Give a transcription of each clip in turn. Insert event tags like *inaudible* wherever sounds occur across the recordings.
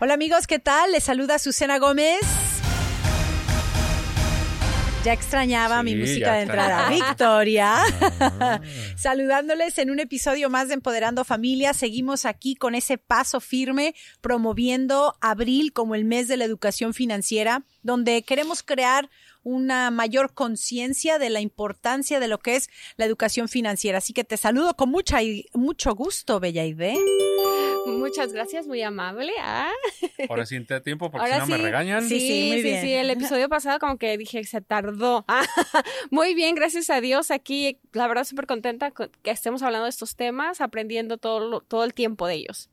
Hola amigos, ¿qué tal? Les saluda Susana Gómez. Ya extrañaba mi música de entrada. Victoria. Ah. *laughs* Saludándoles en un episodio más de Empoderando Familia. Seguimos aquí con ese paso firme promoviendo abril como el mes de la educación financiera, donde queremos crear una mayor conciencia de la importancia de lo que es la educación financiera. Así que te saludo con mucha, mucho gusto, Bella Ide. Muchas gracias, muy amable. Ah. Ahora sí te tiempo porque Ahora si no sí. me regañan. Sí, Sí, sí, muy sí, bien. sí, el episodio pasado como que dije, se tardó. *laughs* Ah, Muy bien, gracias a Dios aquí, la verdad súper contenta con- que estemos hablando de estos temas, aprendiendo todo, lo- todo el tiempo de ellos.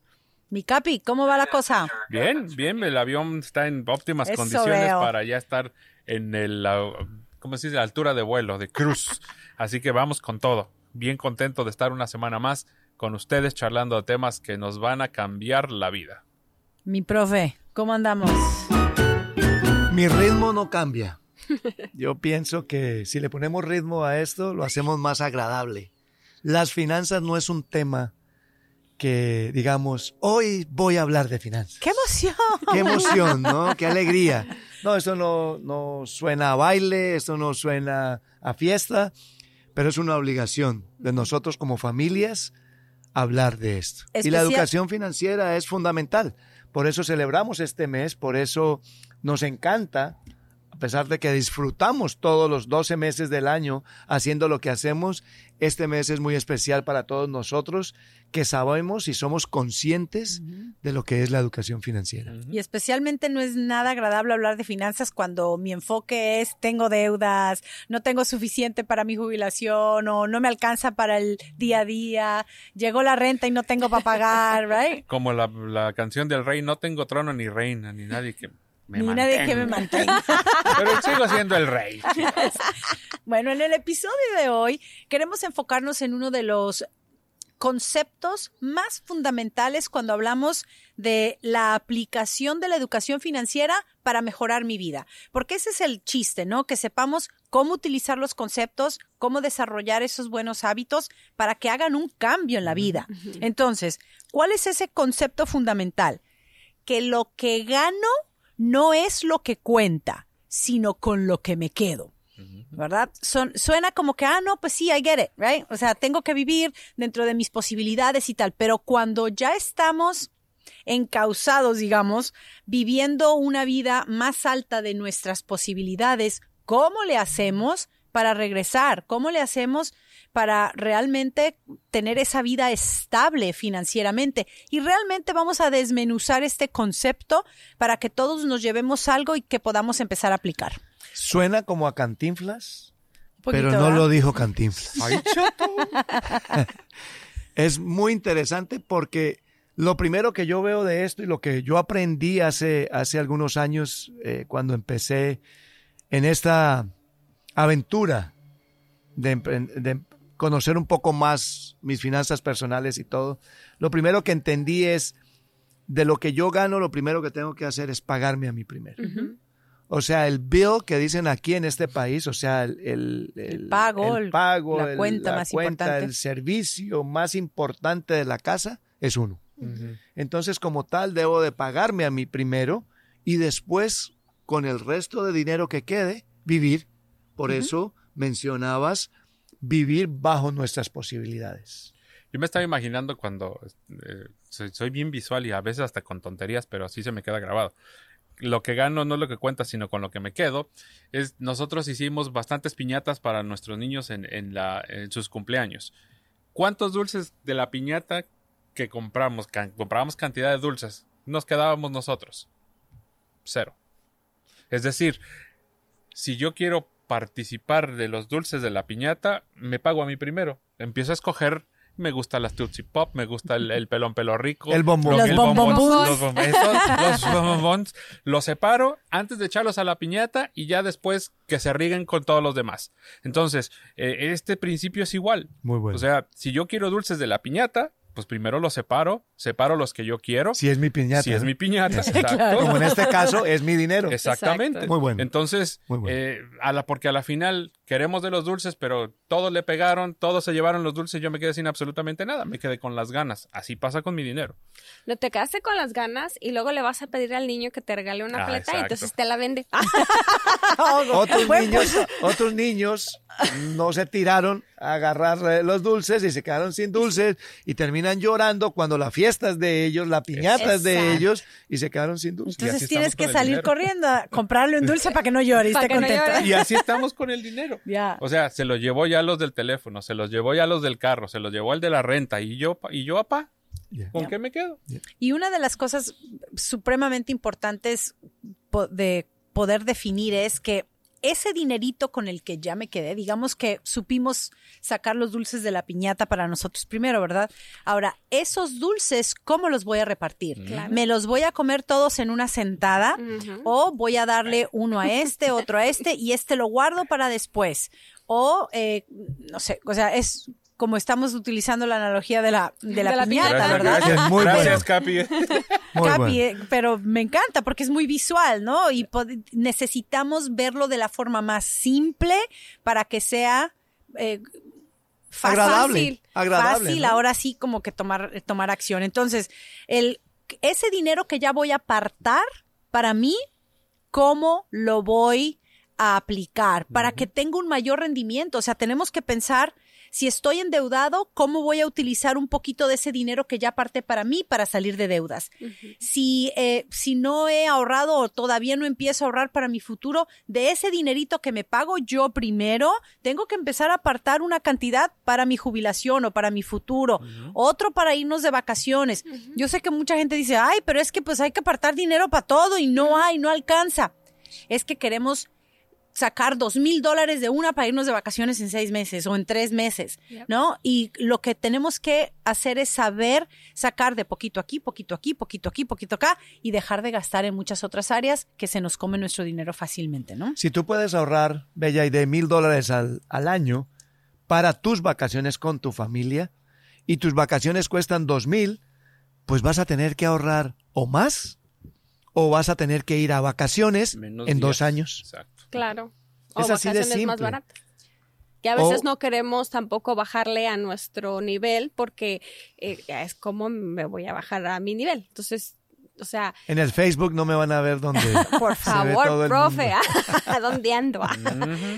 Mi Capi, ¿cómo va la cosa? Bien, bien, el avión está en óptimas Eso condiciones veo. para ya estar en el, la- ¿cómo se dice? La altura de vuelo, de cruz. Así que vamos con todo. Bien contento de estar una semana más con ustedes charlando de temas que nos van a cambiar la vida. Mi profe, ¿cómo andamos? Mi ritmo no cambia. *laughs* Yo pienso que si le ponemos ritmo a esto, lo hacemos más agradable. Las finanzas no es un tema que digamos, hoy voy a hablar de finanzas. ¡Qué emoción! Qué emoción, ¿no? *laughs* Qué alegría. No, esto no, no suena a baile, esto no suena a fiesta, pero es una obligación de nosotros como familias hablar de esto. Y la educación financiera es fundamental. Por eso celebramos este mes, por eso nos encanta, a pesar de que disfrutamos todos los 12 meses del año haciendo lo que hacemos, este mes es muy especial para todos nosotros que sabemos y somos conscientes de lo que es la educación financiera. Y especialmente no es nada agradable hablar de finanzas cuando mi enfoque es tengo deudas, no tengo suficiente para mi jubilación o no me alcanza para el día a día, llegó la renta y no tengo para pagar, *laughs* right? Como la, la canción del rey, no tengo trono ni reina, ni nadie que me Ni nadie que me mantenga. mantenga. *laughs* Pero sigo siendo el rey. *laughs* Bueno, en el episodio de hoy queremos enfocarnos en uno de los conceptos más fundamentales cuando hablamos de la aplicación de la educación financiera para mejorar mi vida. Porque ese es el chiste, ¿no? Que sepamos cómo utilizar los conceptos, cómo desarrollar esos buenos hábitos para que hagan un cambio en la vida. Entonces, ¿cuál es ese concepto fundamental? Que lo que gano no es lo que cuenta, sino con lo que me quedo. ¿verdad? Son, suena como que, ah, no, pues sí, I get it, right? O sea, tengo que vivir dentro de mis posibilidades y tal, pero cuando ya estamos encausados, digamos, viviendo una vida más alta de nuestras posibilidades, ¿cómo le hacemos para regresar? ¿Cómo le hacemos para realmente tener esa vida estable financieramente? Y realmente vamos a desmenuzar este concepto para que todos nos llevemos algo y que podamos empezar a aplicar. Suena como a Cantinflas, pero no ¿verdad? lo dijo Cantinflas. *laughs* Ay, chato. *laughs* Es muy interesante porque lo primero que yo veo de esto y lo que yo aprendí hace, hace algunos años eh, cuando empecé en esta aventura de, de conocer un poco más mis finanzas personales y todo, lo primero que entendí es de lo que yo gano, lo primero que tengo que hacer es pagarme a mí primero. O sea, el bill que dicen aquí en este país, o sea, el, el- el- pago, el pago, la el- cuenta la más cuenta, importante. el servicio más importante de la casa es uno. Entonces, como tal, debo de pagarme a mí primero y después, con el resto de dinero que quede, vivir. Por eso mencionabas vivir bajo nuestras posibilidades. Yo me estaba imaginando cuando eh, soy, soy bien visual y a veces hasta con tonterías, pero así se me queda grabado. Lo que gano no es lo que cuenta, sino con lo que me quedo. Es nosotros hicimos bastantes piñatas para nuestros niños en, en sus cumpleaños. ¿Cuántos dulces de la piñata que compramos, can- comprábamos cantidad de dulces, nos quedábamos nosotros? Cero. Es decir, si yo quiero participar de los dulces de la piñata, me pago a mí primero. Empiezo a escoger. Me gusta las Tootsie Pop, me gusta el, el pelón pelo rico. El bombón. Los bonbons. Los, bom- esos, los bonbons. Los separo antes de echarlos a la piñata y ya después que se rieguen con todos los demás. Entonces, eh, este principio es igual. Muy bueno. O sea, si yo quiero dulces de la piñata, pues primero los separo, separo los que yo quiero. si es mi piñata. si es mi piñata, *laughs* Claro. exacto. Como en este caso, es mi dinero. Exactamente. Muy bueno. Entonces, Muy bueno. eh, a la, porque a la final, queremos de los dulces, pero todos le pegaron, todos se llevaron los dulces, yo me quedé sin absolutamente nada, me quedé con las ganas. Así pasa con mi dinero. No te quedaste con las ganas y luego le vas a pedir al niño que te regale una Ah, paleta y entonces te la vende. *laughs* Otros niños, otros niños no se tiraron a agarrar eh, los dulces y se quedaron sin dulces y terminan llorando cuando la fiesta es de ellos, la piñata es de ellos y se quedaron sin dulces. Entonces tienes que salir dinero. corriendo a comprarle un dulce para que no llore y *laughs* esté que no contento. llore. Y así estamos con el dinero. *laughs* Ya. O sea, se los llevó ya los del teléfono, se los llevó ya los del carro, se los llevó el de la renta y yo, y yo, apá, Ya. ¿con qué me quedo? Y una de las cosas supremamente importantes po- de poder definir es que ese dinerito con el que ya me quedé, digamos que supimos sacar los dulces de la piñata para nosotros primero, ¿verdad? Ahora, esos dulces, ¿cómo los voy a repartir? Claro. ¿Me los voy a comer todos en una sentada? O voy a darle uno a este, otro a este y este lo guardo para después. O, eh, no sé, o sea, es como estamos utilizando la analogía de la, de la, De la piñata, piñata. ¿verdad? gracias, Muy bueno. gracias Capi. Muy Capi, bueno. eh, pero me encanta porque es muy visual, ¿no? Y necesitamos verlo de la forma más simple para que sea eh, fácil, Agradable, fácil, agradable, fácil, ¿no? ahora sí como que tomar, tomar acción. Entonces, el, ese dinero que ya voy a apartar, para mí, ¿cómo lo voy a aplicar? Para que tenga un mayor rendimiento. O sea, tenemos que pensar si estoy endeudado, ¿cómo voy a utilizar un poquito de ese dinero que ya parte para mí para salir de deudas? Si, eh, si no he ahorrado o todavía no empiezo a ahorrar para mi futuro, de ese dinerito que me pago yo primero, tengo que empezar a apartar una cantidad para mi jubilación o para mi futuro, otro para irnos de vacaciones. Yo sé que mucha gente dice, ay, pero es que pues hay que apartar dinero para todo y no hay, no alcanza. Es que queremos sacar dos mil dólares de una para irnos de vacaciones en seis meses o en tres meses, Yep. ¿no? Y lo que tenemos que hacer es saber sacar de poquito aquí, poquito aquí, poquito aquí, poquito acá y dejar de gastar en muchas otras áreas que se nos come nuestro dinero fácilmente, ¿no? Si tú puedes ahorrar, Bella, y de mil dólares al, al año para tus vacaciones con tu familia y tus vacaciones cuestan dos mil, pues vas a tener que ahorrar o más o vas a tener que ir a vacaciones Menos en dos años. Exacto. Claro. O Es así de vacaciones más simple. baratas. Que a veces O- no queremos tampoco bajarle a nuestro nivel porque eh, es como me voy a bajar a mi nivel. Entonces, o sea, En el Facebook no me van a ver donde *laughs* por se ve todo favor, el profe, mundo. *laughs* ¿a dónde ando?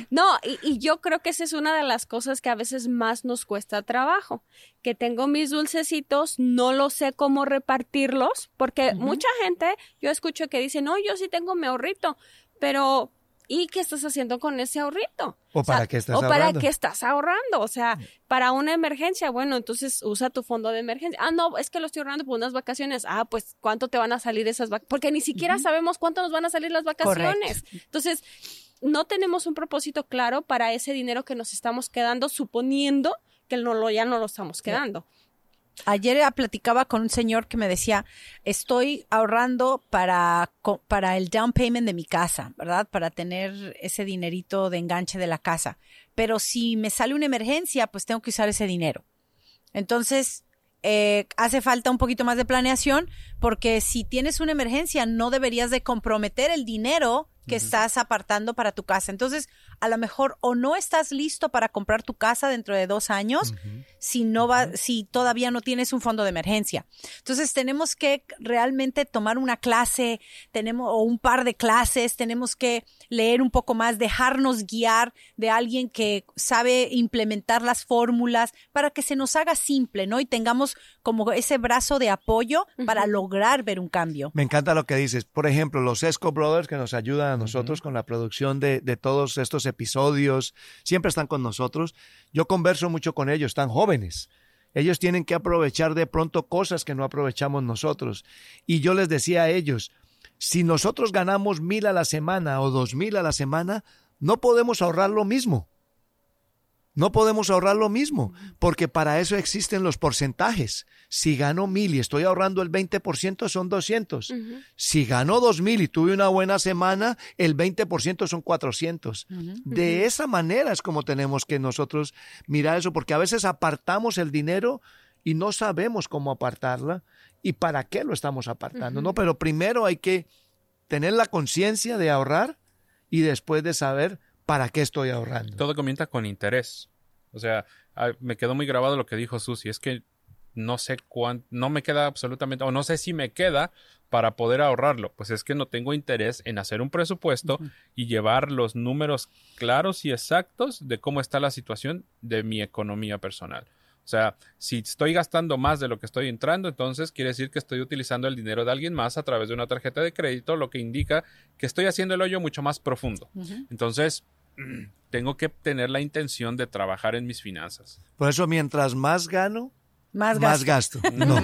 No, y, y yo creo que esa es una de las cosas que a veces más nos cuesta trabajo, que tengo mis dulcecitos, no lo sé cómo repartirlos, porque mucha gente, yo escucho que dice, no, yo sí tengo mi ahorrito, pero ¿y qué estás haciendo con ese ahorrito? ¿O para qué estás o para ahorrando? qué estás ahorrando, o sea, para una emergencia, bueno, entonces usa tu fondo de emergencia. Ah, no, es que lo estoy ahorrando por unas vacaciones. Ah, pues ¿cuánto te van a salir esas vacaciones? Porque ni siquiera sabemos cuánto nos van a salir las vacaciones. Entonces, no tenemos un propósito claro para ese dinero que nos estamos quedando, suponiendo que no lo, ya no lo estamos quedando. Ayer eh, platicaba con un señor que me decía, estoy ahorrando para, para el down payment de mi casa, ¿verdad? Para tener ese dinerito de enganche de la casa. Pero si me sale una emergencia, pues tengo que usar ese dinero. Entonces, eh, hace falta un poquito más de planeación porque si tienes una emergencia, no deberías de comprometer el dinero que estás apartando para tu casa. Entonces, a lo mejor o no estás listo para comprar tu casa dentro de dos años, si no va, si todavía no tienes un fondo de emergencia. Entonces tenemos que realmente tomar una clase, tenemos, o un par de clases, tenemos que leer un poco más, dejarnos guiar de alguien que sabe implementar las fórmulas para que se nos haga simple, ¿no? Y tengamos como ese brazo de apoyo para lograr ver un cambio. Me encanta lo que dices. Por ejemplo, los Esco Brothers que nos ayudan a nosotros con la producción de, de todos estos episodios, siempre están con nosotros. Yo converso mucho con ellos, están jóvenes. Ellos tienen que aprovechar de pronto cosas que no aprovechamos nosotros. Y yo les decía a ellos, si nosotros ganamos mil a la semana o dos mil a la semana, no podemos ahorrar lo mismo. No podemos ahorrar lo mismo, porque para eso existen los porcentajes. Si gano mil y estoy ahorrando el 20%, son 200. Si gano dos mil y tuve una buena semana, el 20% son 400. De esa manera es como tenemos que nosotros mirar eso, porque a veces apartamos el dinero y no sabemos cómo apartarla y para qué lo estamos apartando, ¿no? Pero primero hay que tener la conciencia de ahorrar y después de saber ¿para qué estoy ahorrando? Todo comienza con interés. O sea, me quedó muy grabado lo que dijo Susi, es que no sé cuánto, no me queda absolutamente, o no sé si me queda para poder ahorrarlo. Pues es que no tengo interés en hacer un presupuesto y llevar los números claros y exactos de cómo está la situación de mi economía personal. O sea, si estoy gastando más de lo que estoy entrando, entonces quiere decir que estoy utilizando el dinero de alguien más a través de una tarjeta de crédito, lo que indica que estoy haciendo el hoyo mucho más profundo. Entonces, *clears throat* tengo que tener la intención de trabajar en mis finanzas. Por eso, mientras más gano, Más más gasto. No.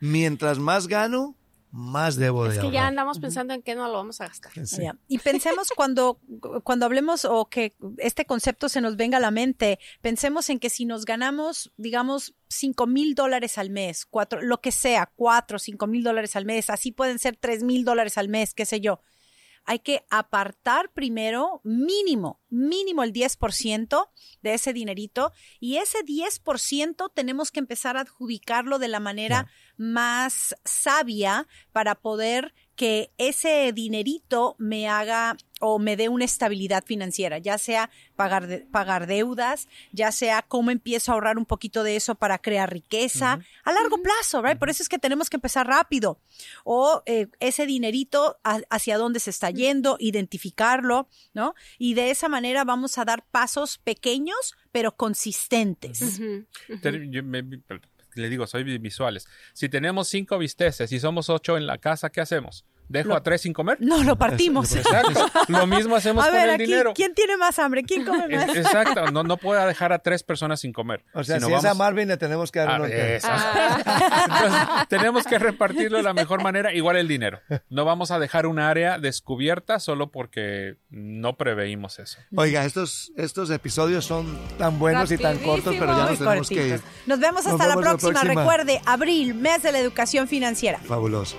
mientras más gano, más debo de Es que ahorrar. ya andamos pensando en qué no lo vamos a gastar. Sí. Y pensemos cuando, cuando hablemos o que este concepto se nos venga a la mente, pensemos en que si nos ganamos, digamos, cinco mil dólares al mes, cuatro, lo que sea, cuatro, cinco mil dólares al mes, así pueden ser tres mil dólares al mes, qué sé yo. Hay que apartar primero mínimo, mínimo el 10% de ese dinerito y ese 10% tenemos que empezar a adjudicarlo de la manera más sabia para poder que ese dinerito me haga o me dé una estabilidad financiera, ya sea pagar, de- pagar deudas, ya sea cómo empiezo a ahorrar un poquito de eso para crear riqueza a largo plazo, ¿right? Por eso es que tenemos que empezar rápido. O eh, ese dinerito a- hacia dónde se está yendo, identificarlo, ¿no? Y de esa manera vamos a dar pasos pequeños, pero consistentes. Yo me- le digo, soy vi- visuales. Si tenemos cinco bisteces y somos ocho en la casa, ¿qué hacemos? ¿Dejo Lo- a tres sin comer? No lo partimos. Exacto. *laughs* Lo mismo hacemos A con ver, el aquí, dinero. ¿quién tiene más hambre? ¿Quién come más? Exacto, *laughs* no, no puedo dejar a tres personas sin comer. O sea, sino si es a Marvin, le tenemos que dar Ah, uno. Ah. *laughs* Entonces, tenemos que repartirlo de la mejor manera, igual el dinero. No vamos a dejar un área descubierta solo porque no preveímos eso. Oiga, estos, estos episodios son tan buenos y tan cortos, pero ya nos tenemos que ir. Nos vemos hasta la vemos la próxima. próxima. Recuerde, abril, mes de la educación financiera. Fabuloso.